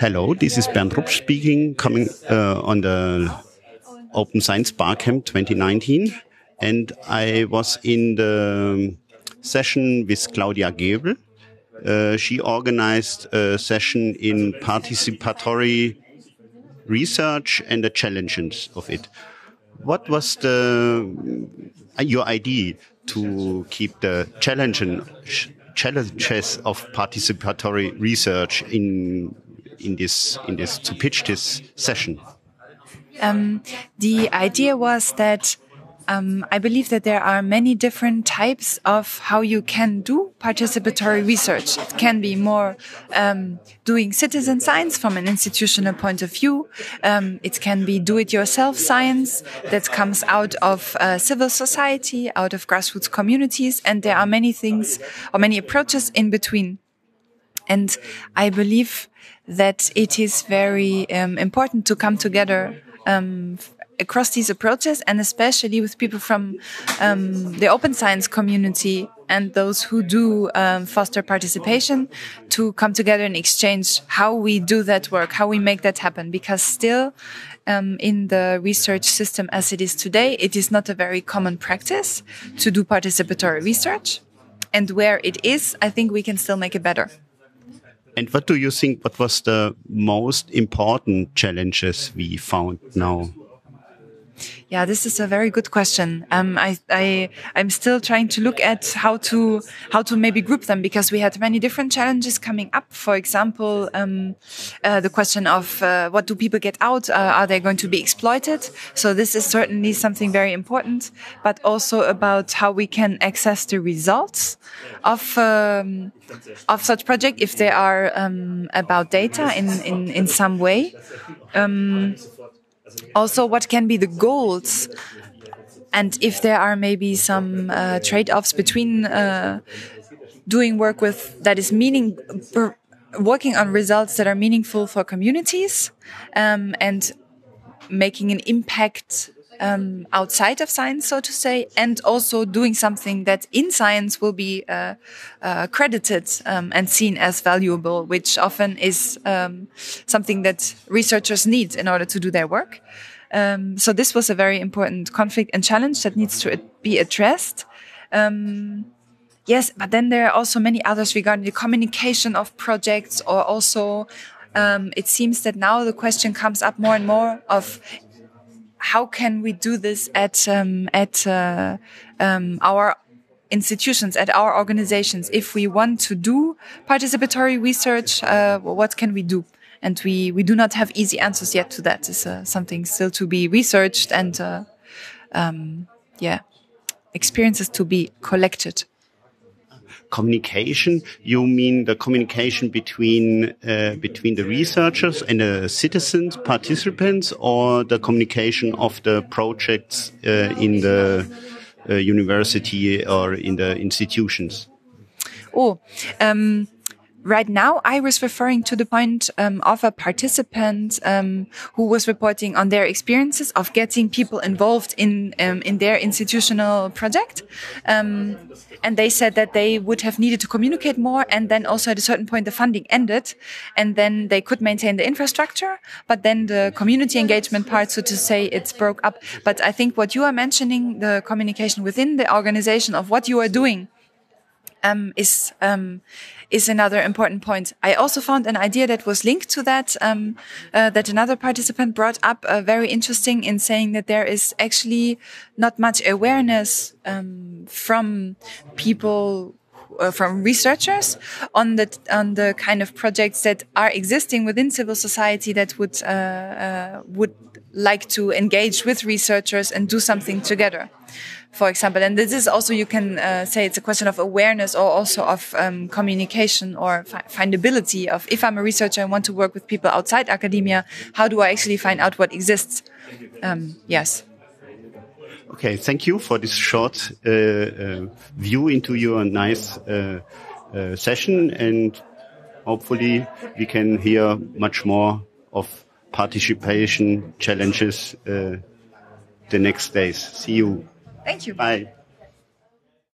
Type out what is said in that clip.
Hello, this is Bernd Rupp speaking, coming uh, on the Open Science Barcamp 2019. And I was in the session with Claudia Göbel. Uh, she organized a session in participatory research and the challenges of it. What was the your idea to keep the challenge challenges of participatory research in in this in this to pitch this session? Um, the idea was that um, I believe that there are many different types of how you can do participatory research. It can be more um, doing citizen science from an institutional point of view. Um, it can be do-it-yourself science that comes out of uh, civil society, out of grassroots communities, and there are many things or many approaches in between. And I believe that it is very um, important to come together um, across these approaches, and especially with people from um, the open science community and those who do um, foster participation to come together and exchange how we do that work, how we make that happen. Because still, um, in the research system as it is today, it is not a very common practice to do participatory research. And where it is, I think we can still make it better. And what do you think? What was the most important challenges we found now? Yeah, this is a very good question. Um, I, I, I'm still trying to look at how to, how to maybe group them because we had many different challenges coming up. For example, um, uh, the question of uh, what do people get out? Uh, are they going to be exploited? So this is certainly something very important, but also about how we can access the results of, um, of such project if they are um, about data in, in, in some way. Also what can be the goals? And if there are maybe some uh, trade-offs between uh, doing work with that is meaning working on results that are meaningful for communities um, and making an impact um, outside of science, so to say, and also doing something that in science will be uh, uh, credited um, and seen as valuable, which often is um, something that researchers need in order to do their work. Um, so this was a very important conflict and challenge that needs to be addressed. Um, yes, but then there are also many others regarding the communication of projects or also um, it seems that now the question comes up more and more of how can we do this at um, at uh, um, our institutions at our organizations? If we want to do participatory research uh, what can we do? And we we do not have easy answers yet to that. It's uh, something still to be researched and uh, um, yeah experiences to be collected communication, you mean the communication between uh, between the researchers and the citizens, participants, or the communication of the projects uh, in the uh, university or in the institutions? Oh, um, right now I was referring to the point um, of a participant um, who was reporting on their experiences of getting people involved in um, in their institutional project, um, and they said that they would have needed to communicate more, and then also at a certain point the funding ended, and then they could maintain the infrastructure, but then the community engagement part, so to say, it's broke up. But I think what you are mentioning, the communication within the organization of what you are doing um, is um, is another important point. I also found an idea that was linked to that um, uh, that another participant brought up, uh, very interesting in saying that there is actually not much awareness um, from people. Uh, from researchers on the on the kind of projects that are existing within civil society that would uh, uh, would like to engage with researchers and do something together for example. And this is also, you can uh, say it's a question of awareness or also of um, communication or fi findability of if I'm a researcher and want to work with people outside academia, how do I actually find out what exists? Um, yes. Okay, thank you for this short uh, uh, view into your nice uh, uh, session and hopefully we can hear much more of participation challenges uh, the next days. See you. Thank you. Bye.